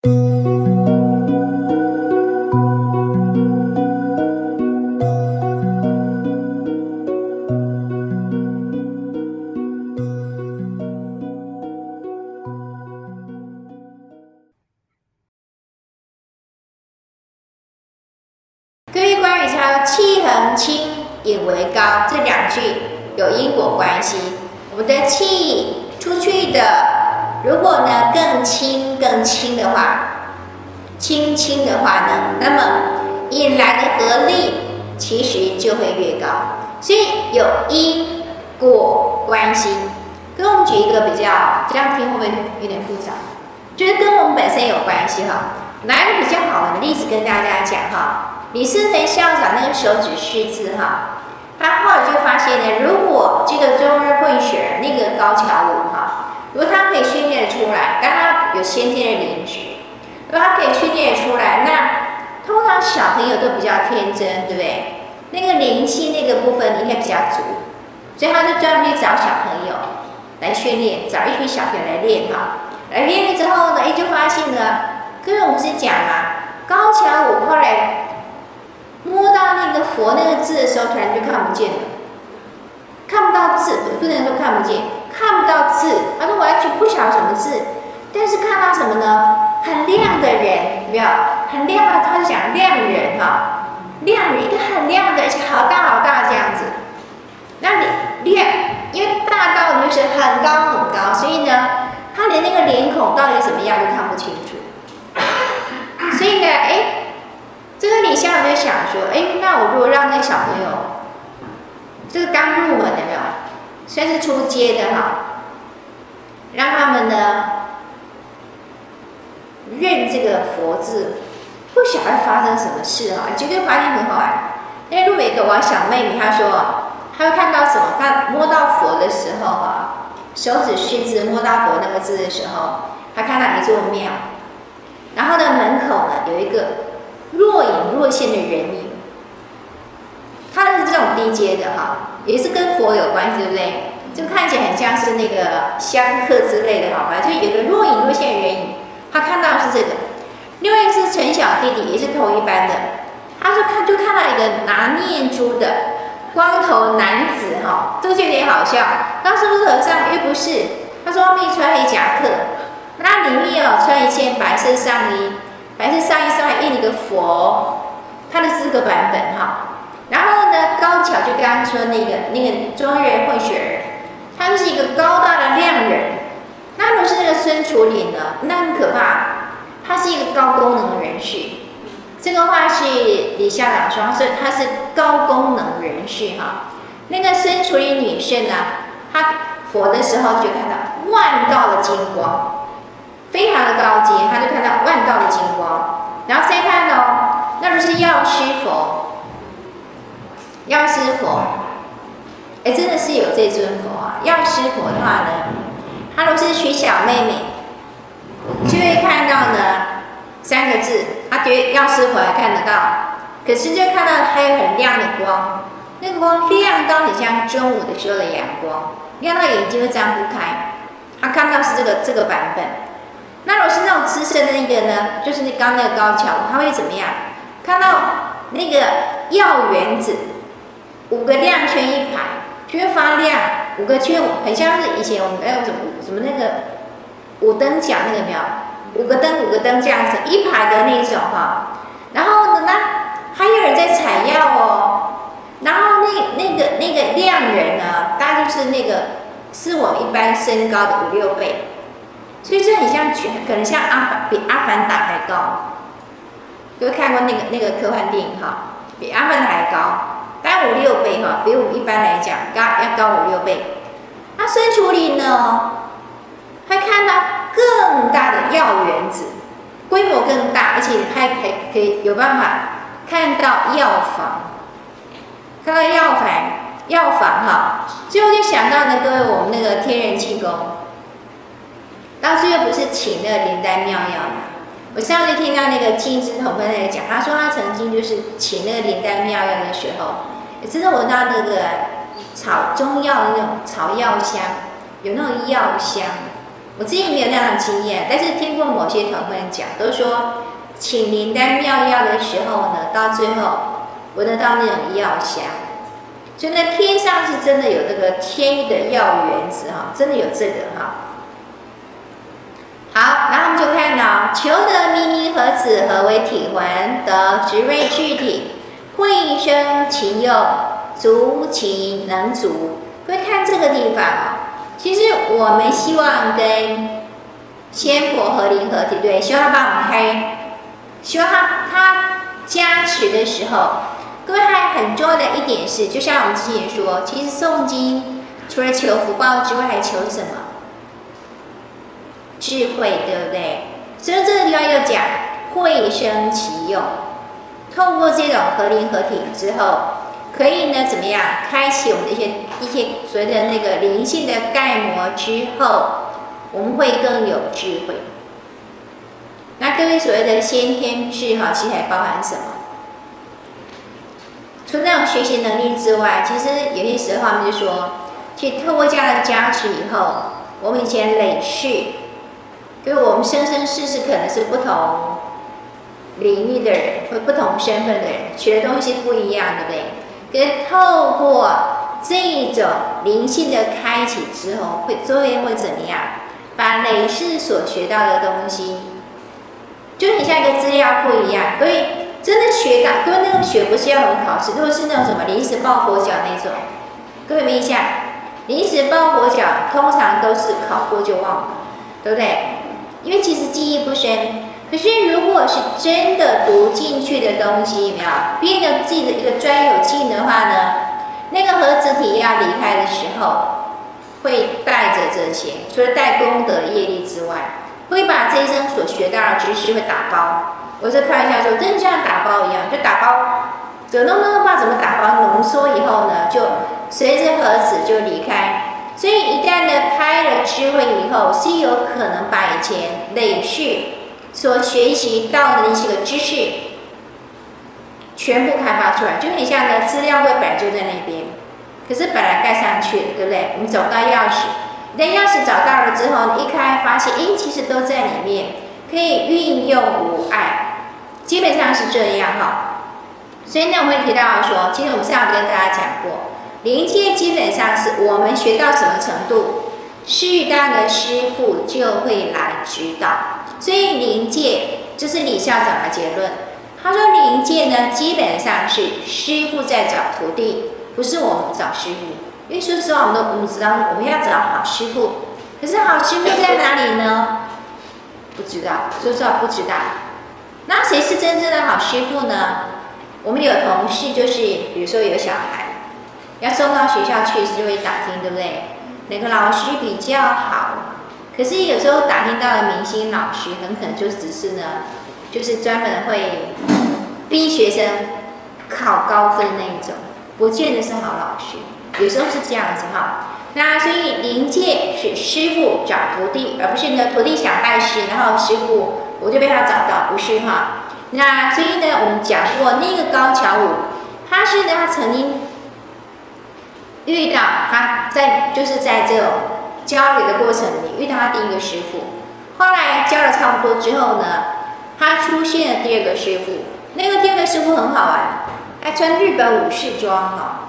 各我们本身有关系哈。来一个比较好玩的例子跟大家讲哈。李思培校长那个手指识字哈，他后来就发现呢，如果这个中日混血那个高桥舞哈，如果他可以训练出来，当他有先天的灵觉，如果他可以训练出来，那通常小朋友都比较天真，对不对？那个灵气那个部分应该比较足，所以他就专门去找小朋友来训练，找一群小朋友来练哈。来练了之后呢，哎，就发现呢，跟我们是讲嘛，高桥我后来。摸到那个佛那个字的时候，突然就看不见了，看不到字，不能说看不见，看不到字，他说完全不晓得什么字，但是看到什么呢？很亮的人，有没有？很亮的，他就讲亮人哈，亮人一个很亮的，而且好大好大这样子。那你亮，因为大到就是很高很高，所以呢，他连那个脸孔到底怎么样都看不清楚。所以呢，哎。这个李校长就想说：“哎，那我如果让那小朋友，这个刚入门的没有，算是初阶的哈，让他们呢认这个佛字，不晓得发生什么事哈，绝对发现很好玩。那路北的我小妹妹她说，她会看到什么？她摸到佛的时候哈，手指识字摸到佛那个字的时候，他看到一座庙，然后呢门口呢有一个。”若隐若现的人影，他是这种低阶的哈，也是跟佛有关系，对不对？就看起来很像是那个香客之类的，好吧？就有个若隐若现的人影，他看到是这个。另外一个是陈小弟弟，也是同一班的，他说看就看到一个拿念珠的光头男子哈，这个就有点好笑。那是不是和尚？又不是。他说外面穿黑夹克，那里面哦穿一件白色上衣。白色上衣上还印一个佛，他的四个版本哈。然后呢，高桥就刚刚说那个那个庄园混血儿，他就是一个高大的亮人。那如果是那个孙楚岭呢，那很可怕，他是一个高功能的人士。这个话是李校长说，他说他是高功能人士哈。那个身处于女士呢，她佛的时候就看到万道的金光。非常的高级，他就看到万道的金光，然后再看哦，那就是药师佛，药师佛，哎，真的是有这尊佛啊！药师佛的话呢，他如果是娶小妹妹，就会看到呢三个字，他觉得药师佛还看得到，可是就看到还有很亮的光，那个光亮到很像中午的时候的阳光，亮到眼睛都张不开，他看到是这个这个版本。那如果是那种资深的那个呢，就是那刚那个高桥，他会怎么样？看到那个药原子，五个亮圈一排，就会发亮，五个圈很像是以前我们还有什么什么那个五灯奖那个没有？五个灯五个灯这样子一排的那种哈。然后呢，还有人在采药哦。然后那那个那个亮人呢，大概就是那个是我一般身高的五六倍。所以这很像全，可能像阿凡比阿凡达还高。各位看过那个那个科幻电影哈？比阿凡达还高，大概五六倍哈，比我们一般来讲高要高五六倍。那孙楚林呢？还看到更大的药园子，规模更大，而且还还可以有办法看到药房，看到药房药房哈。最后就想到呢，各位我们那个天人气功。当时又不是请那个灵丹妙药吗？我上次听到那个金枝同分在讲，他说他曾经就是请那个灵丹妙药的时候，也知道闻到那个草中药的那种草药香，有那种药香，我自己没有那样的经验，但是听过某些同学讲，都说请灵丹妙药的时候呢，到最后闻得到那种药香，所以呢，天上是真的有这个天域的药园子哈，真的有这个哈。好，然后我们就看到求得秘密盒子何为体魂，得执瑞具体，会生情用，足情能足。会看这个地方啊，其实我们希望跟仙佛合灵合体，对，希望他帮我们开，希望他他加持的时候，各位还很重要的一点是，就像我们之前说，其实诵经除了求福报之外，还求什么？智慧，对不对？所以这个地方又讲会生其用，透过这种合灵合体之后，可以呢怎么样？开启我们的一些一些所谓的那个灵性的盖膜之后，我们会更有智慧。那各位所谓的先天智哈，其实还包含什么？除了那种学习能力之外，其实有些时候我们就说，去透过这样的加持以后，我们以前累世。就是我们生生世世可能是不同领域的人，或不同身份的人，学的东西不一样，对不对？可是透过这种灵性的开启之后，会作业会怎么样？把累世所学到的东西，就很像一个资料库一样。所以真的学到，因为那个学不是要我们考试，如果是那种什么临时抱佛脚那种，各位没印象？临时抱佛脚通常都是考过就忘了，对不对？因为其实记忆不深，可是如果是真的读进去的东西，有没有变得自己的一个专有技能的话呢？那个盒子体要离开的时候，会带着这些，除了带功德业力之外，会把这一生所学到的知识会打包。我是开玩笑说，真的像打包一样，就打包，怎么弄的话，怎么打包浓缩以后呢，就随着盒子就离开。所以一旦呢开了智慧以后，是有可能把以前累去所学习到的一些个知识全部开发出来，就很像呢资料柜本就在那边，可是本来盖上去，对不对？我们找不到钥匙，那钥匙找到了之后，一开发现，哎，其实都在里面，可以运用无碍，基本上是这样哈。所以呢，我们提到说，其实我们上次跟大家讲过。灵界基本上是我们学到什么程度，适当的师父就会来指导。所以灵界就是李校长的结论。他说灵界呢，基本上是师傅在找徒弟，不是我们找师傅。因为说实话，我们都我们知道我们要找好师傅，可是好师傅在哪里呢？不知道，说实话不知道。那谁是真正的好师傅呢？我们有同事就是，比如说有小孩。要送到学校去，就会打听，对不对？哪个老师比较好？可是有时候打听到的明星老师，很可能就只是呢，就是专门会逼学生考高分那一种，不见得是好老师。有时候是这样子哈。那所以临界是师傅找徒弟，而不是呢徒弟想拜师，然后师傅我就被他找到，不是哈。那所以呢，我们讲过那个高桥武，他是呢，他曾经。遇到他在就是在这种交流的过程里遇到他第一个师傅，后来教了差不多之后呢，他出现了第二个师傅。那个第二个师傅很好玩，他穿日本武士装哈，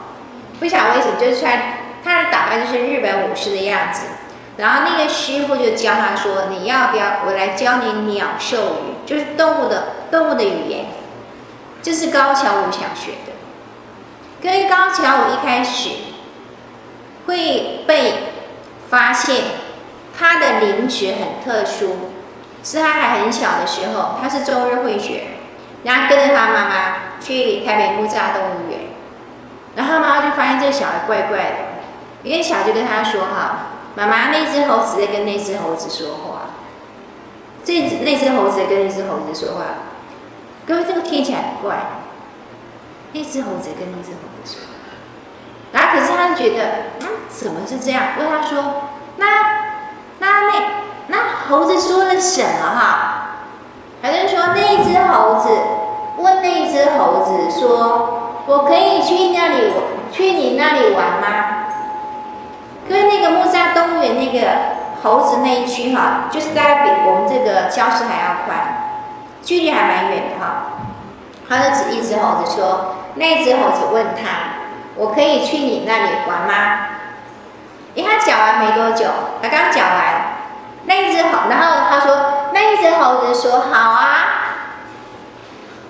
不晓得为什么，就是穿他的打扮就是日本武士的样子。然后那个师傅就教他说：“你要不要我来教你鸟兽语，就是动物的动物的语言。”这是高桥武想学的。跟高桥武一开始。会被发现，他的灵觉很特殊，是他还很小的时候，他是中日会学，然后跟着他妈妈去台北木栅动物园，然后妈妈就发现这小孩怪怪的，因为小孩就跟他说：“哈，妈妈，那只猴子在跟那只猴子说话，这只那只猴子跟那只猴子说话，各位这个听起来很怪，那只猴子跟那只猴子说。”然后可是他觉得，怎么是这样？问他说，那那那那猴子说了什么哈？还是说那一只猴子问那一只猴子说，我可以去那里去你那里玩吗？跟那个木栅动物园那个猴子那一区哈，就是大概比我们这个教室还要宽，距离还蛮远的哈。他就指一只猴子说：“那只猴子问他，我可以去你那里玩吗？”因为他讲完没多久，他刚讲完，那一只猴，然后他说：“那一只猴子说好啊。”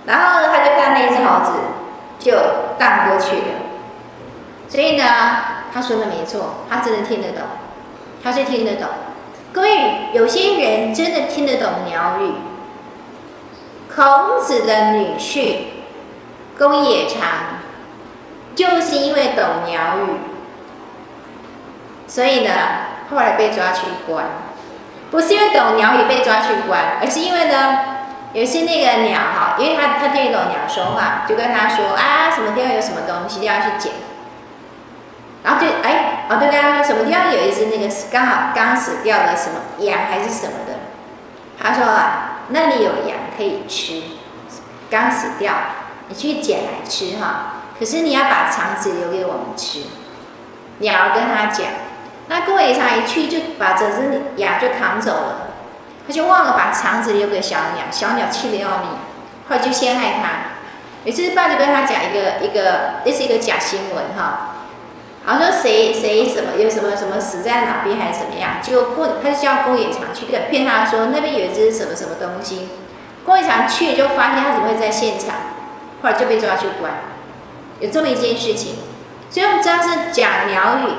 然后，他就看那一只猴子就荡过去了。所以呢，他说的没错，他真的听得懂。他是听得懂，各位，有些人真的听得懂鸟语。孔子的女婿公冶长，就是因为懂鸟语，所以呢，后来被抓去关。不是因为懂鸟语被抓去关，而是因为呢，有些那个鸟哈，因为他他听得懂鸟说话，就跟他说啊，什么地方有什么东西要去捡。然后就哎，哦对对啊，什么地方有一只那个刚好刚死掉的什么羊还是什么的？他说啊，那里有羊可以吃，刚死掉，你去捡来吃哈。可是你要把肠子留给我们吃。鸟跟他讲，那公冶长一去就把这只羊就扛走了，他就忘了把肠子留给小鸟，小鸟气得要命，后来就陷害他。有次爸就跟他讲一个一个，这是一个假新闻哈。好像说谁谁什么有什么什么死在哪边还是怎么样？结果公他就叫公冶长去骗他说那边有一只什么什么东西。公冶长去就发现他怎么会在现场，后来就被抓去关。有这么一件事情，所以我们知道是讲鸟语，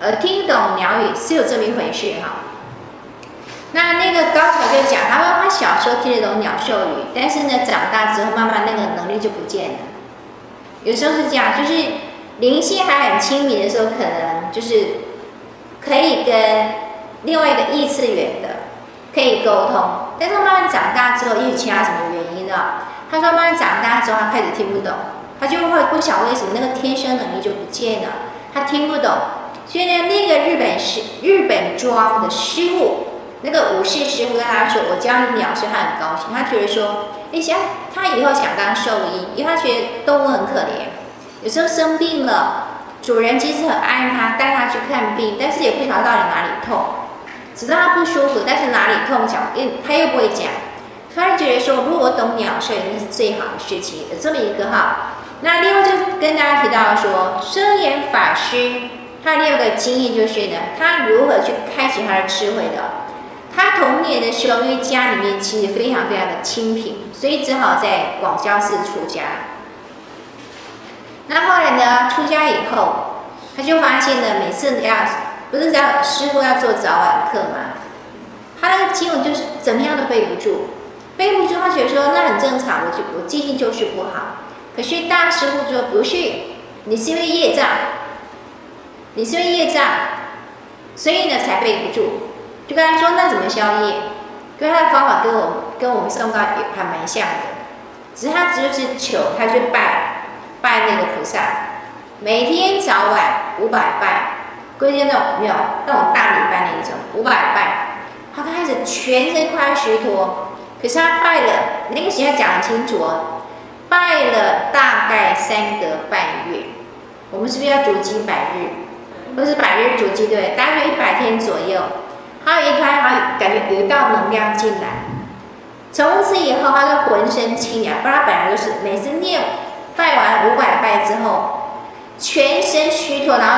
呃，听懂鸟语是有这么一回事哈。那那个高桥就讲，他说他小时候听得懂鸟兽语，但是呢长大之后慢慢那个能力就不见了。有时候是这样，就是。灵性还很亲密的时候，可能就是可以跟另外一个异次元的可以沟通，但是慢慢长大之后，因为其他什么原因呢？他说慢慢长大之后，他开始听不懂，他就会不晓为什么那个天生能力就不见了，他听不懂。所以呢，那个日本师日本庄的师傅，那个武士师傅跟他说：“我教你鸟。”所以他很高兴，他觉得说：“哎，想他以后想当兽医，因为他觉得动物很可怜。”有时候生病了，主人其实很爱他，带他去看病，但是也不晓得到底哪里痛，知道他不舒服，但是哪里痛讲，因他又不会讲，他就觉得说，如果我懂鸟兽，那是最好的事情。有这么一个哈，那另外就跟大家提到说，圣严法师他第二个经验就是呢，他如何去开启他的智慧的。他童年的时候，因为家里面其实非常非常的清贫，所以只好在广交寺出家。那后来呢？出家以后，他就发现呢，每次要不是要师傅要做早晚课嘛，他那个经文就是怎么样都背不住，背不住。他觉得说那很正常，我就我记性就是不好。可是大师傅说不是，你是因为业障，你是因为业障，所以呢才背不住。就跟他说那怎么消业？跟他的方法跟我跟我们宋高也还蛮像的，只是他只是求，他去拜。拜那个菩萨，每天早晚五百拜，归在那种庙，那种大礼拜那一种五百拜。他开始全身快要虚脱，可是他拜了，那个时候讲得清楚哦，拜了大概三个半月。我们是不是要筑基百日？都是百日筑基对，大约一百天左右。他一开，他感觉有一道能量进来，从此以后他就浑身清凉，不然本来就是每次念。拜完五百拜之后，全身虚脱，然后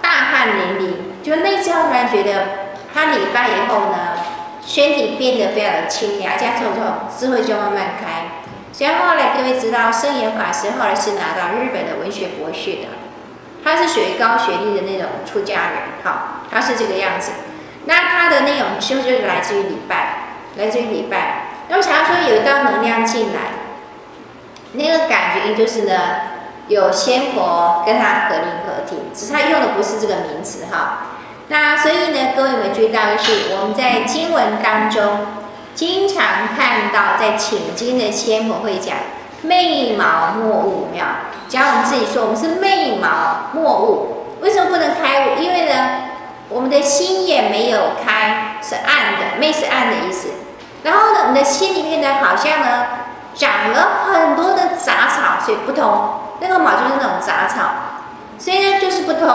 大汗淋漓。就那时候突然觉得，他礼拜以后呢，身体变得非常的清凉，加之后智慧就慢慢开。所以后来各位知道，圣严法师后来是拿到日本的文学博士的，他是属于高学历的那种出家人，好，他是这个样子。那他的那种智慧就是来自于礼拜，来自于礼拜。那么假如说有一道能量进来。那个感觉就是呢，有仙佛跟他合灵合体，只是他用的不是这个名词哈。那所以呢，各位有没有注意到的是，我们在经文当中经常看到，在请经的仙佛会讲昧毛末悟妙。假如我们自己说我们是昧毛末悟，为什么不能开悟？因为呢，我们的心眼没有开，是暗的，昧是暗的意思。然后呢，我们的心里面呢，好像呢。长了很多的杂草，所以不通。那个毛就是那种杂草，所以呢就是不通，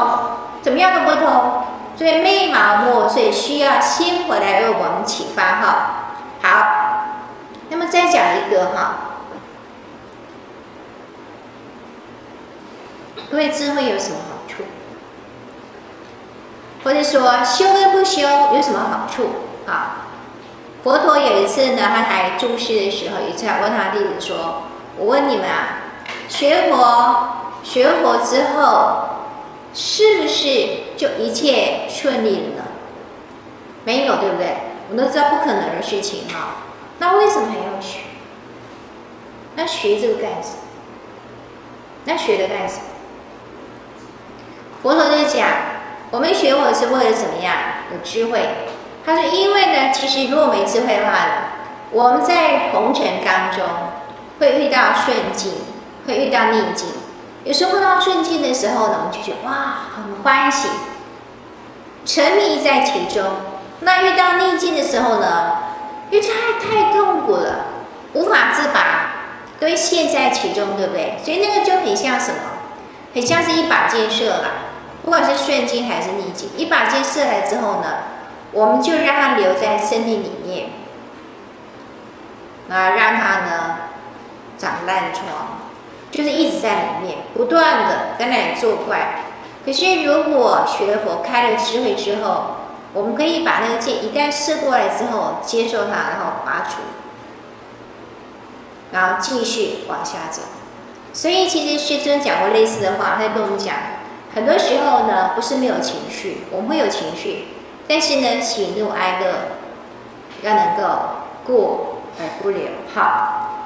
怎么样都不通。所以昧盲目，所以需要心回来为我们启发哈。好，那么再讲一个哈，各位智慧有什么好处？或者说修跟不修有什么好处啊？佛陀有一次呢，他还住世的时候，一次问他弟子说：“我问你们啊，学佛学佛之后，是不是就一切顺利了呢？没有，对不对？我们都知道不可能的事情哈。那为什么还要学？那学这个干什么？那学的干什么？佛陀在讲，我们学佛是为了怎么样？有智慧。”他说：“因为呢，其实如果没智慧的话呢，我们在红尘当中会遇到顺境，会遇到逆境。有时候碰到顺境的时候呢，我们就觉得哇，很欢喜，沉迷在其中。那遇到逆境的时候呢，又太太痛苦了，无法自拔，都会陷在其中，对不对？所以那个就很像什么？很像是一把箭射来，不管是顺境还是逆境，一把箭射来之后呢？”我们就让它留在身体里面，啊，让它呢长烂疮，就是一直在里面不断的在那里作怪。可是如果学佛，开了智慧之后，我们可以把那个箭一旦射过来之后，接受它，然后拔除，然后继续往下走。所以其实师尊讲过类似的话，他跟我们讲，很多时候呢不是没有情绪，我们会有情绪。但是呢，喜怒哀乐要能够过而不留。好，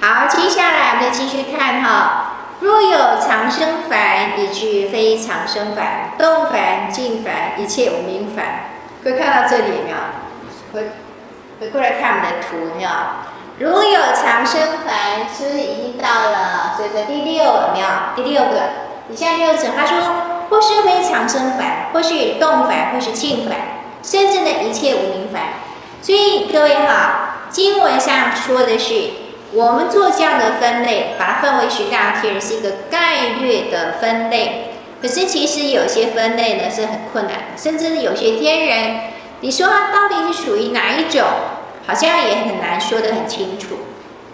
好，接下来我们继续看哈。若有常生烦，以至非常生烦，动烦、静烦，一切无明烦。各位看到这里没有？回回过来看我们的图有没有？如有常生烦，是不是已经到了这个第六有没有？第六个，以下六者，他说。或是非常生烦，或是动烦，或是静烦，甚至呢一切无明烦。所以各位哈，经文上说的是，我们做这样的分类，把它分为十大天人，是一个概略的分类。可是其实有些分类呢是很困难，甚至有些天人，你说它到底是属于哪一种，好像也很难说得很清楚。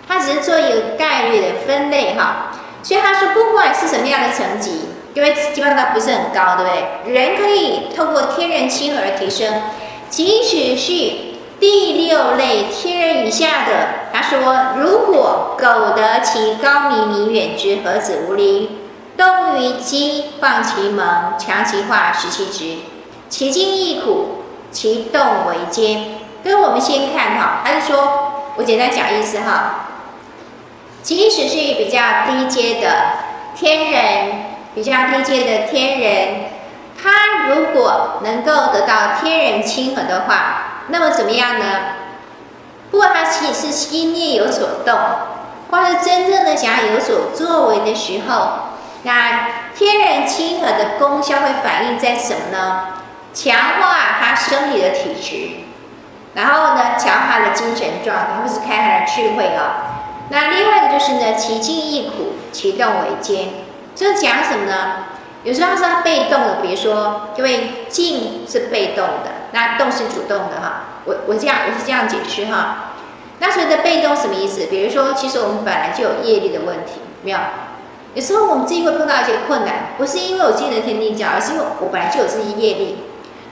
他只是做一个概率的分类哈。所以他说，不管是什么样的层级。因为基本上它不是很高，对不对？人可以透过天人亲和而提升，即使是第六类天人以下的，他说：如果苟得其高明明远之，何止无离？动于机，放其蒙，强其化，实其直，其精亦苦，其动为坚。跟我们先看哈，他是说我简单讲意思哈，即使是比较低阶的天人。比较低阶的天人，他如果能够得到天人亲和的话，那么怎么样呢？不管他其实心念有所动，或是真正的想要有所作为的时候，那天人亲和的功效会反映在什么呢？强化他身体的体质，然后呢，强化他的精神状态，或是开他的智慧啊。那另外一个就是呢，其进亦苦，其动为艰。这讲什么呢？有时候是他被动的，比如说，因为静是被动的，那动是主动的哈。我我这样我是这样解释哈。那所谓的被动什么意思？比如说，其实我们本来就有业力的问题，没有？有时候我们自己会碰到一些困难，不是因为我今天的天地教，而是因为我本来就有这些业力。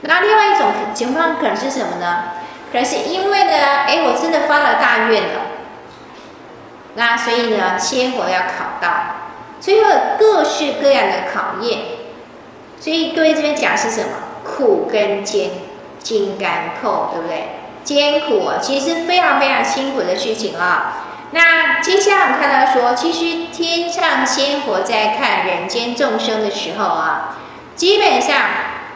那另外一种情况可能是什么呢？可能是因为呢，哎，我真的发了大愿了，那所以呢，仙佛要考到。所以有各式各样的考验，所以各位这边讲是什么？苦跟艰，金刚扣，对不对？艰苦，其实非常非常辛苦的事情啊。那接下来我们看到说，其实天上仙佛在看人间众生的时候啊，基本上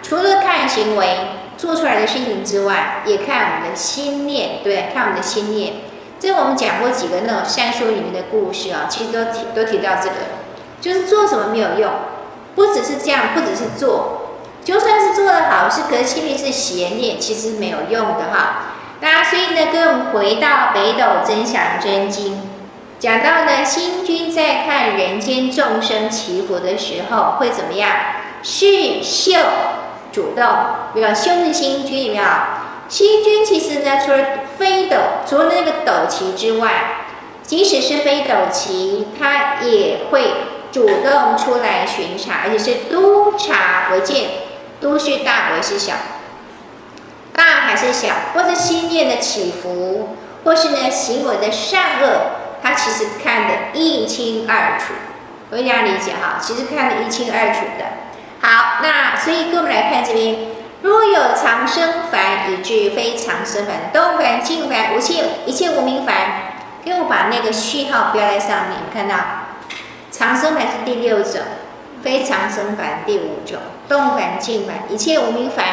除了看行为做出来的事情之外，也看我们的心念，对，看我们的心念。这我们讲过几个那种善书里面的故事啊，其实都提都提到这个。就是做什么没有用，不只是这样，不只是做，就算是做得好事，可是心里是邪念，其实没有用的哈。那所以呢，跟我们回到《北斗增祥真经》，讲到呢，星君在看人间众生祈福的时候会怎么样？视宿主动。比如修是星君，有没有？星君其实呢，除了飞斗，除了那个斗旗之外，即使是飞斗旗，它也会主动出来巡查，而且是督察为见，督是大为是小，大还是小，或者心念的起伏，或是呢行为的善恶，它其实看得一清二楚。我这样理解哈，其实看得一清二楚的。好，那所以跟我们来看这边，若有常生凡，以至非常生凡，动凡、静凡，无切一切无明凡，给我把那个序号标在上面，看到常生凡是第六种，非常生凡第五种，动凡、静凡，一切无明凡。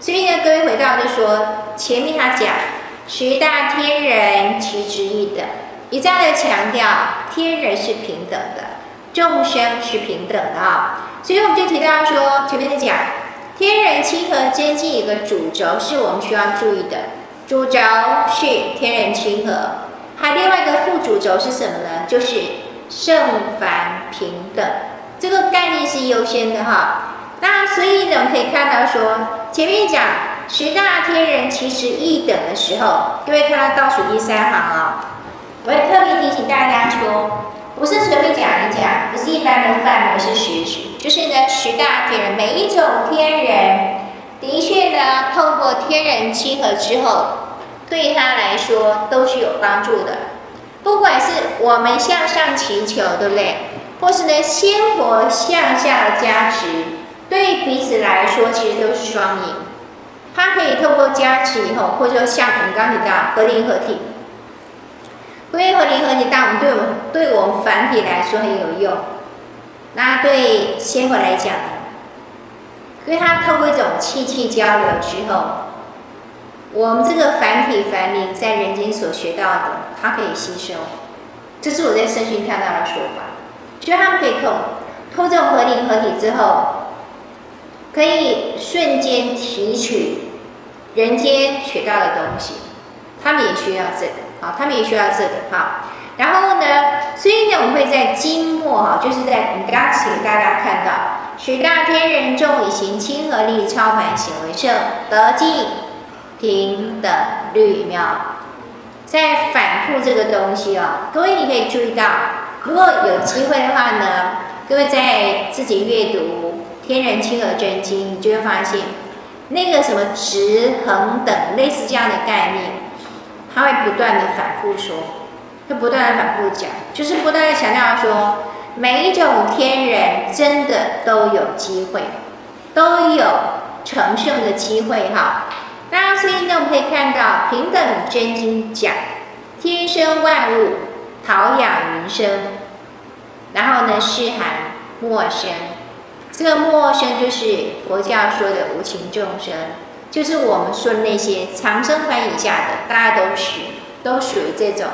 所以呢，各位回到就说前面他讲十大天人其之一等，一再的强调天人是平等的，众生是平等的啊。所以我们就提到说前面在讲天人亲和接近一个主轴是我们需要注意的，主轴是天人亲和。还另外一个副主轴是什么呢？就是圣凡平等，这个概念是优先的哈。那所以呢，我们可以看到说，前面讲十大天人其实一等的时候，各位看到倒数第三行啊、哦，我也特别提醒大家说，不是随便讲一讲，不是一般的范围是实质，就是呢，十大天人每一种天人，的确呢，透过天人亲和之后。对他来说都是有帮助的，不管是我们向上祈求，对不对？或是呢，仙佛向下加持，对彼此来说其实都是双赢。它可以透过加持以后，或者说像我们刚提到合灵合体，合灵合体合体，当然对我们对我们凡体来说很有用。那对仙佛来讲，因为它透过一种气气交流之后。我们这个凡体凡灵在人间所学到的，它可以吸收，这是我在圣训看到的说法。就他们可以透，透这种合灵合体之后，可以瞬间提取人间学到的东西。他们也需要这个，好，他们也需要这个，好。然后呢，所以呢，我们会在经末哈，就是在我们刚刚请大家看到，十大天人众以行亲和力，超凡显为圣，得尽。平等律妙，在反复这个东西哦，各位你可以注意到，如果有机会的话呢，各位在自己阅读《天人亲和真经》，你就会发现那个什么直恒等类似这样的概念，他会不断的反复说，会不断的反复讲，就是不断的强调说，每一种天人真的都有机会，都有成圣的机会哈。那所以呢，我们可以看到《平等真经》讲天生万物，陶养云生，然后呢，是含没生。这个没生就是佛教说的无情众生，就是我们说的那些长生观以下的，大家都是都属于这种